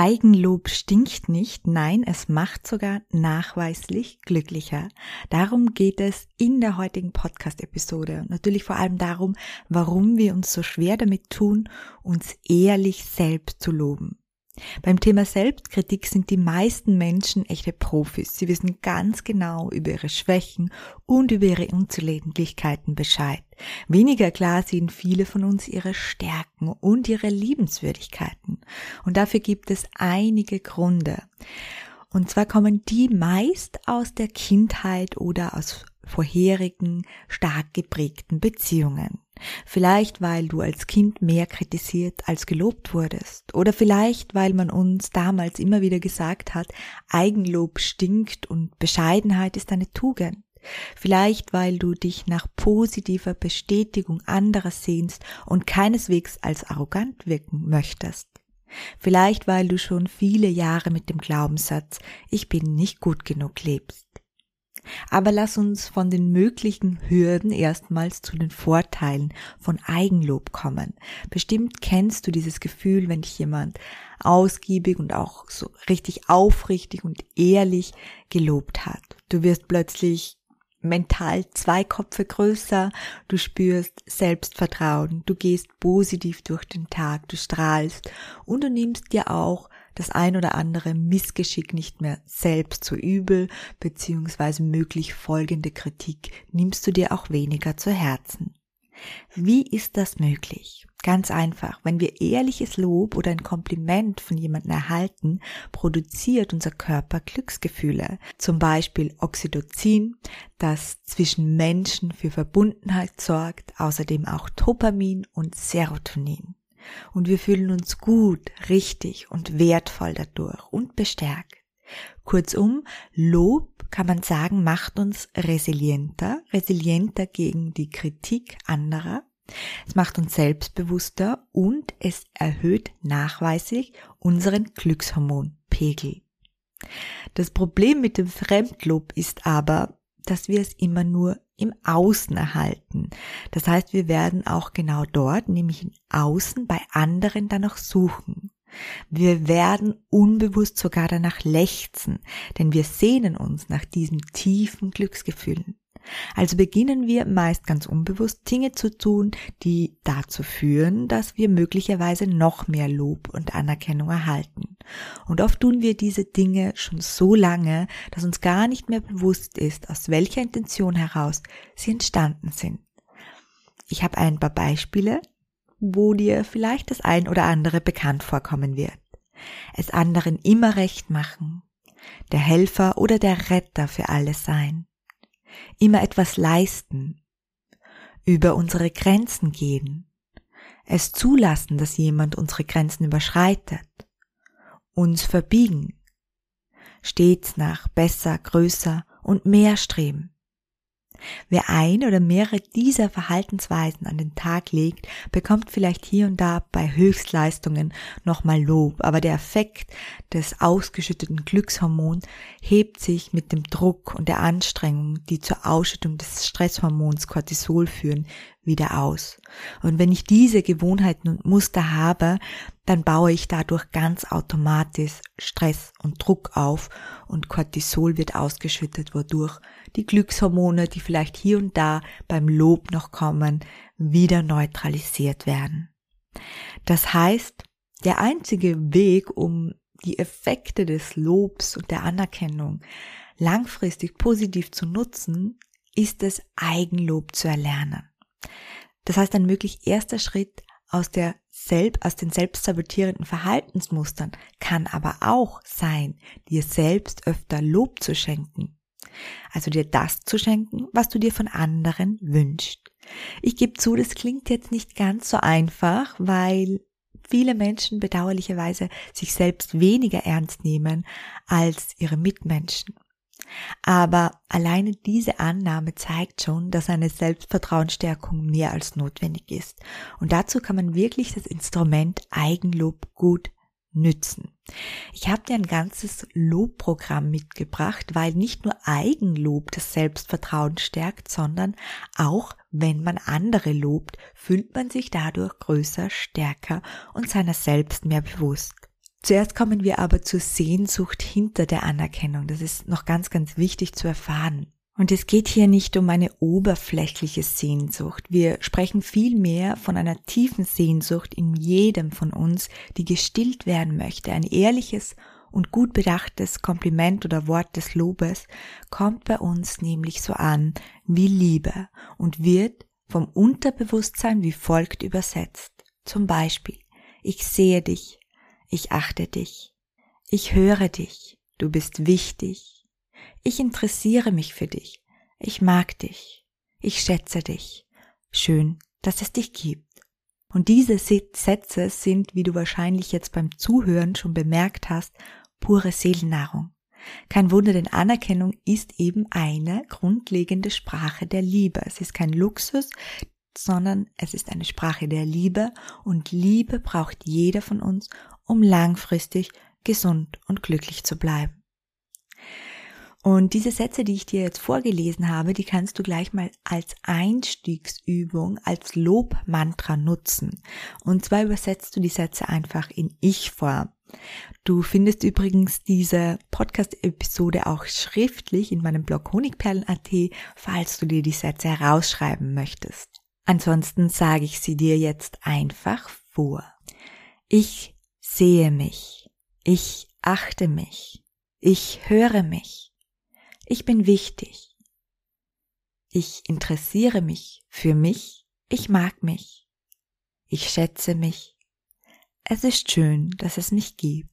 Eigenlob stinkt nicht, nein, es macht sogar nachweislich glücklicher. Darum geht es in der heutigen Podcast-Episode. Natürlich vor allem darum, warum wir uns so schwer damit tun, uns ehrlich selbst zu loben. Beim Thema Selbstkritik sind die meisten Menschen echte Profis. Sie wissen ganz genau über ihre Schwächen und über ihre Unzulänglichkeiten Bescheid. Weniger klar sehen viele von uns ihre Stärken und ihre Liebenswürdigkeiten. Und dafür gibt es einige Gründe. Und zwar kommen die meist aus der Kindheit oder aus vorherigen stark geprägten Beziehungen. Vielleicht weil du als Kind mehr kritisiert als gelobt wurdest. Oder vielleicht weil man uns damals immer wieder gesagt hat, Eigenlob stinkt und Bescheidenheit ist eine Tugend. Vielleicht weil du dich nach positiver Bestätigung anderer sehnst und keineswegs als arrogant wirken möchtest. Vielleicht weil du schon viele Jahre mit dem Glaubenssatz Ich bin nicht gut genug lebst. Aber lass uns von den möglichen Hürden erstmals zu den Vorteilen von Eigenlob kommen. Bestimmt kennst du dieses Gefühl, wenn dich jemand ausgiebig und auch so richtig aufrichtig und ehrlich gelobt hat. Du wirst plötzlich mental zwei Kopfe größer, du spürst Selbstvertrauen, du gehst positiv durch den Tag, du strahlst und du nimmst dir auch das ein oder andere Missgeschick nicht mehr selbst zu übel, beziehungsweise möglich folgende Kritik nimmst du dir auch weniger zu Herzen. Wie ist das möglich? Ganz einfach, wenn wir ehrliches Lob oder ein Kompliment von jemandem erhalten, produziert unser Körper Glücksgefühle, zum Beispiel Oxytocin, das zwischen Menschen für Verbundenheit sorgt, außerdem auch Dopamin und Serotonin und wir fühlen uns gut, richtig und wertvoll dadurch und bestärkt. Kurzum, Lob kann man sagen, macht uns resilienter, resilienter gegen die Kritik anderer. Es macht uns selbstbewusster und es erhöht nachweislich unseren Glückshormonpegel. Das Problem mit dem Fremdlob ist aber, dass wir es immer nur im Außen erhalten. Das heißt, wir werden auch genau dort, nämlich im Außen, bei anderen danach suchen. Wir werden unbewusst sogar danach lechzen, denn wir sehnen uns nach diesen tiefen Glücksgefühlen. Also beginnen wir meist ganz unbewusst Dinge zu tun, die dazu führen, dass wir möglicherweise noch mehr Lob und Anerkennung erhalten. Und oft tun wir diese Dinge schon so lange, dass uns gar nicht mehr bewusst ist, aus welcher Intention heraus sie entstanden sind. Ich habe ein paar Beispiele, wo dir vielleicht das ein oder andere bekannt vorkommen wird. Es anderen immer recht machen, der Helfer oder der Retter für alles sein, immer etwas leisten, über unsere Grenzen gehen, es zulassen, dass jemand unsere Grenzen überschreitet, uns verbiegen, stets nach besser, größer und mehr streben, Wer ein oder mehrere dieser Verhaltensweisen an den Tag legt, bekommt vielleicht hier und da bei Höchstleistungen nochmal Lob, aber der Effekt des ausgeschütteten Glückshormons hebt sich mit dem Druck und der Anstrengung, die zur Ausschüttung des Stresshormons Cortisol führen, wieder aus. Und wenn ich diese Gewohnheiten und Muster habe, dann baue ich dadurch ganz automatisch Stress und Druck auf und Cortisol wird ausgeschüttet, wodurch die Glückshormone, die vielleicht hier und da beim Lob noch kommen, wieder neutralisiert werden. Das heißt, der einzige Weg, um die Effekte des Lobs und der Anerkennung langfristig positiv zu nutzen, ist es Eigenlob zu erlernen. Das heißt, ein möglich erster Schritt aus der Selb, aus den selbstsabotierenden Verhaltensmustern kann aber auch sein, dir selbst öfter Lob zu schenken. Also dir das zu schenken, was du dir von anderen wünschst. Ich gebe zu, das klingt jetzt nicht ganz so einfach, weil viele Menschen bedauerlicherweise sich selbst weniger ernst nehmen als ihre Mitmenschen. Aber alleine diese Annahme zeigt schon, dass eine Selbstvertrauensstärkung mehr als notwendig ist. Und dazu kann man wirklich das Instrument Eigenlob gut nützen. Ich habe dir ein ganzes Lobprogramm mitgebracht, weil nicht nur Eigenlob das Selbstvertrauen stärkt, sondern auch wenn man andere lobt, fühlt man sich dadurch größer, stärker und seiner selbst mehr bewusst. Zuerst kommen wir aber zur Sehnsucht hinter der Anerkennung. Das ist noch ganz, ganz wichtig zu erfahren. Und es geht hier nicht um eine oberflächliche Sehnsucht. Wir sprechen vielmehr von einer tiefen Sehnsucht in jedem von uns, die gestillt werden möchte. Ein ehrliches und gut bedachtes Kompliment oder Wort des Lobes kommt bei uns nämlich so an wie Liebe und wird vom Unterbewusstsein wie folgt übersetzt. Zum Beispiel, ich sehe dich, ich achte dich. Ich höre dich. Du bist wichtig. Ich interessiere mich für dich. Ich mag dich. Ich schätze dich. Schön, dass es dich gibt. Und diese Sätze sind, wie du wahrscheinlich jetzt beim Zuhören schon bemerkt hast, pure Seelennahrung. Kein Wunder, denn Anerkennung ist eben eine grundlegende Sprache der Liebe. Es ist kein Luxus, sondern es ist eine Sprache der Liebe und Liebe braucht jeder von uns, um langfristig gesund und glücklich zu bleiben. Und diese Sätze, die ich dir jetzt vorgelesen habe, die kannst du gleich mal als Einstiegsübung, als Lobmantra nutzen. Und zwar übersetzt du die Sätze einfach in Ich-Form. Du findest übrigens diese Podcast-Episode auch schriftlich in meinem Blog honigperlen.at, falls du dir die Sätze herausschreiben möchtest. Ansonsten sage ich sie dir jetzt einfach vor. Ich sehe mich. Ich achte mich. Ich höre mich. Ich bin wichtig. Ich interessiere mich für mich. Ich mag mich. Ich schätze mich. Es ist schön, dass es mich gibt.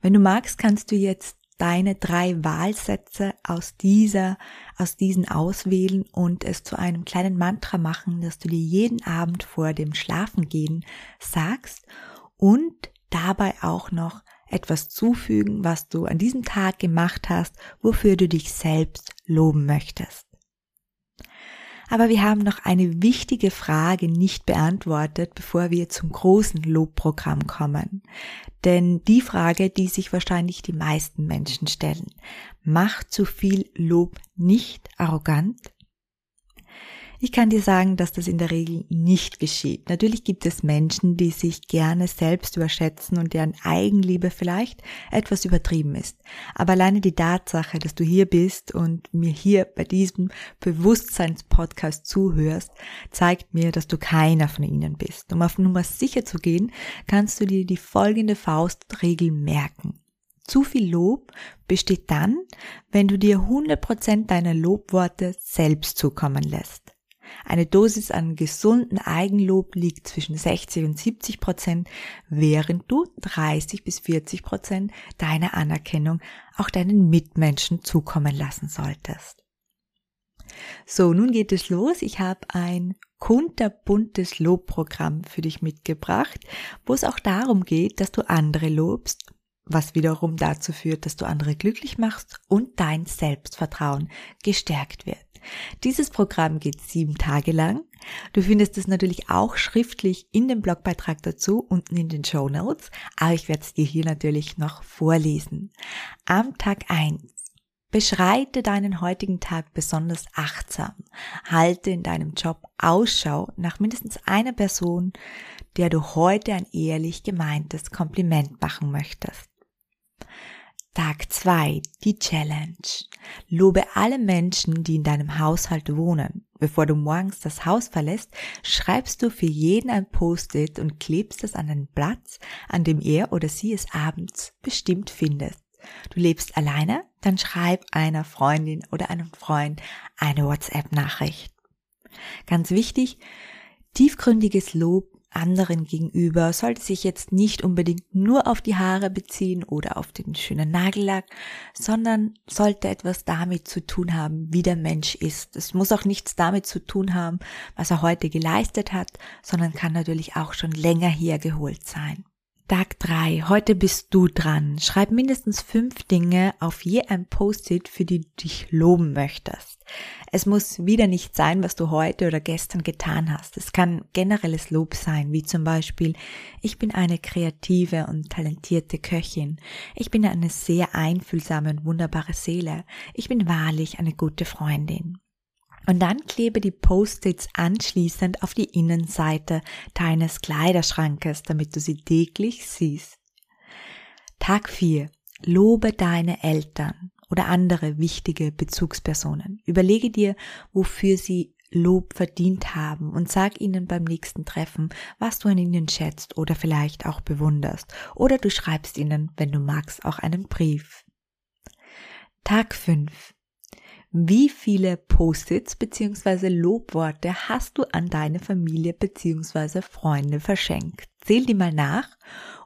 Wenn du magst, kannst du jetzt deine drei Wahlsätze aus dieser, aus diesen auswählen und es zu einem kleinen Mantra machen, das du dir jeden Abend vor dem Schlafengehen sagst und dabei auch noch etwas zufügen, was du an diesem Tag gemacht hast, wofür du dich selbst loben möchtest. Aber wir haben noch eine wichtige Frage nicht beantwortet, bevor wir zum großen Lobprogramm kommen. Denn die Frage, die sich wahrscheinlich die meisten Menschen stellen, macht zu viel Lob nicht arrogant? Ich kann dir sagen, dass das in der Regel nicht geschieht. Natürlich gibt es Menschen, die sich gerne selbst überschätzen und deren Eigenliebe vielleicht etwas übertrieben ist. Aber alleine die Tatsache, dass du hier bist und mir hier bei diesem Bewusstseinspodcast zuhörst, zeigt mir, dass du keiner von ihnen bist. Um auf Nummer sicher zu gehen, kannst du dir die folgende Faustregel merken. Zu viel Lob besteht dann, wenn du dir 100% deiner Lobworte selbst zukommen lässt. Eine Dosis an gesunden Eigenlob liegt zwischen 60 und 70 Prozent, während du 30 bis 40 Prozent deiner Anerkennung auch deinen Mitmenschen zukommen lassen solltest. So, nun geht es los. Ich habe ein kunterbuntes Lobprogramm für dich mitgebracht, wo es auch darum geht, dass du andere lobst, was wiederum dazu führt, dass du andere glücklich machst und dein Selbstvertrauen gestärkt wird. Dieses Programm geht sieben Tage lang. Du findest es natürlich auch schriftlich in dem Blogbeitrag dazu unten in den Show Notes, aber ich werde es dir hier natürlich noch vorlesen. Am Tag eins Beschreite deinen heutigen Tag besonders achtsam. Halte in deinem Job Ausschau nach mindestens einer Person, der du heute ein ehrlich gemeintes Kompliment machen möchtest. Tag 2, die Challenge. Lobe alle Menschen, die in deinem Haushalt wohnen. Bevor du morgens das Haus verlässt, schreibst du für jeden ein Post-it und klebst es an einen Platz, an dem er oder sie es abends bestimmt findet. Du lebst alleine? Dann schreib einer Freundin oder einem Freund eine WhatsApp-Nachricht. Ganz wichtig, tiefgründiges Lob anderen gegenüber sollte sich jetzt nicht unbedingt nur auf die Haare beziehen oder auf den schönen Nagellack, sondern sollte etwas damit zu tun haben, wie der Mensch ist. Es muss auch nichts damit zu tun haben, was er heute geleistet hat, sondern kann natürlich auch schon länger hergeholt sein. Tag drei. Heute bist du dran. Schreib mindestens fünf Dinge auf je ein Post-it, für die du dich loben möchtest. Es muss wieder nicht sein, was du heute oder gestern getan hast. Es kann generelles Lob sein, wie zum Beispiel, ich bin eine kreative und talentierte Köchin. Ich bin eine sehr einfühlsame und wunderbare Seele. Ich bin wahrlich eine gute Freundin. Und dann klebe die Post-its anschließend auf die Innenseite deines Kleiderschrankes, damit du sie täglich siehst. Tag 4. Lobe deine Eltern oder andere wichtige Bezugspersonen. Überlege dir, wofür sie Lob verdient haben und sag ihnen beim nächsten Treffen, was du an ihnen schätzt oder vielleicht auch bewunderst. Oder du schreibst ihnen, wenn du magst, auch einen Brief. Tag 5. Wie viele Post-its bzw. Lobworte hast du an deine Familie bzw. Freunde verschenkt? Zähl die mal nach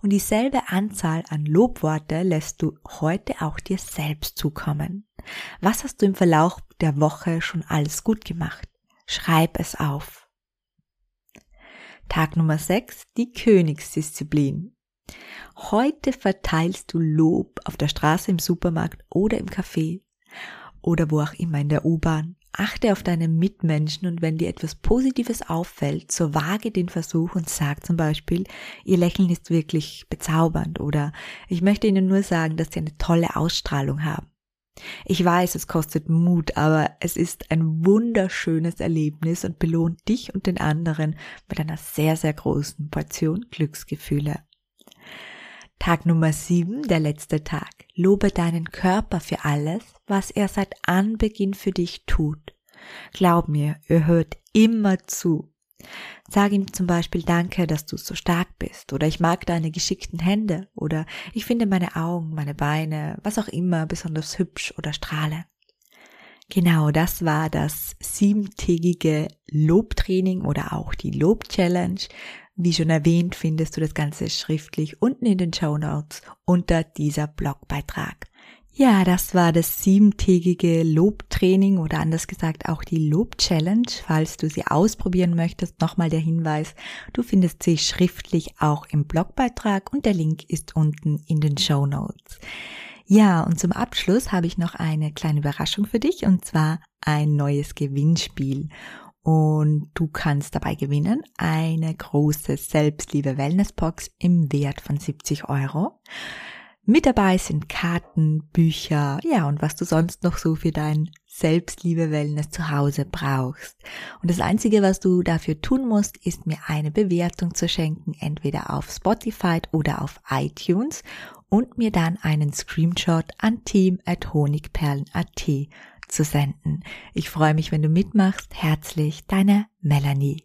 und dieselbe Anzahl an Lobworte lässt du heute auch dir selbst zukommen. Was hast du im Verlauf der Woche schon alles gut gemacht? Schreib es auf. Tag Nummer 6, die Königsdisziplin. Heute verteilst du Lob auf der Straße, im Supermarkt oder im Café oder wo auch immer in der U-Bahn. Achte auf deine Mitmenschen und wenn dir etwas Positives auffällt, so wage den Versuch und sag zum Beispiel, ihr Lächeln ist wirklich bezaubernd oder ich möchte ihnen nur sagen, dass sie eine tolle Ausstrahlung haben. Ich weiß, es kostet Mut, aber es ist ein wunderschönes Erlebnis und belohnt dich und den anderen mit einer sehr, sehr großen Portion Glücksgefühle. Tag Nummer sieben, der letzte Tag. Lobe deinen Körper für alles, was er seit Anbeginn für dich tut. Glaub mir, er hört immer zu. Sag ihm zum Beispiel Danke, dass du so stark bist, oder ich mag deine geschickten Hände, oder ich finde meine Augen, meine Beine, was auch immer besonders hübsch oder strahle. Genau, das war das siebentägige Lobtraining oder auch die Lob-Challenge. Wie schon erwähnt, findest du das Ganze schriftlich unten in den Show Notes unter dieser Blogbeitrag. Ja, das war das siebentägige Lobtraining oder anders gesagt auch die Lob-Challenge. Falls du sie ausprobieren möchtest, nochmal der Hinweis, du findest sie schriftlich auch im Blogbeitrag und der Link ist unten in den Show Notes. Ja, und zum Abschluss habe ich noch eine kleine Überraschung für dich und zwar ein neues Gewinnspiel. Und du kannst dabei gewinnen eine große Selbstliebe Wellness Box im Wert von 70 Euro. Mit dabei sind Karten, Bücher, ja, und was du sonst noch so für dein Selbstliebe Wellness zu Hause brauchst. Und das einzige, was du dafür tun musst, ist mir eine Bewertung zu schenken, entweder auf Spotify oder auf iTunes und mir dann einen Screenshot an team.honigperlen.at zu senden. Ich freue mich, wenn du mitmachst. Herzlich, deine Melanie.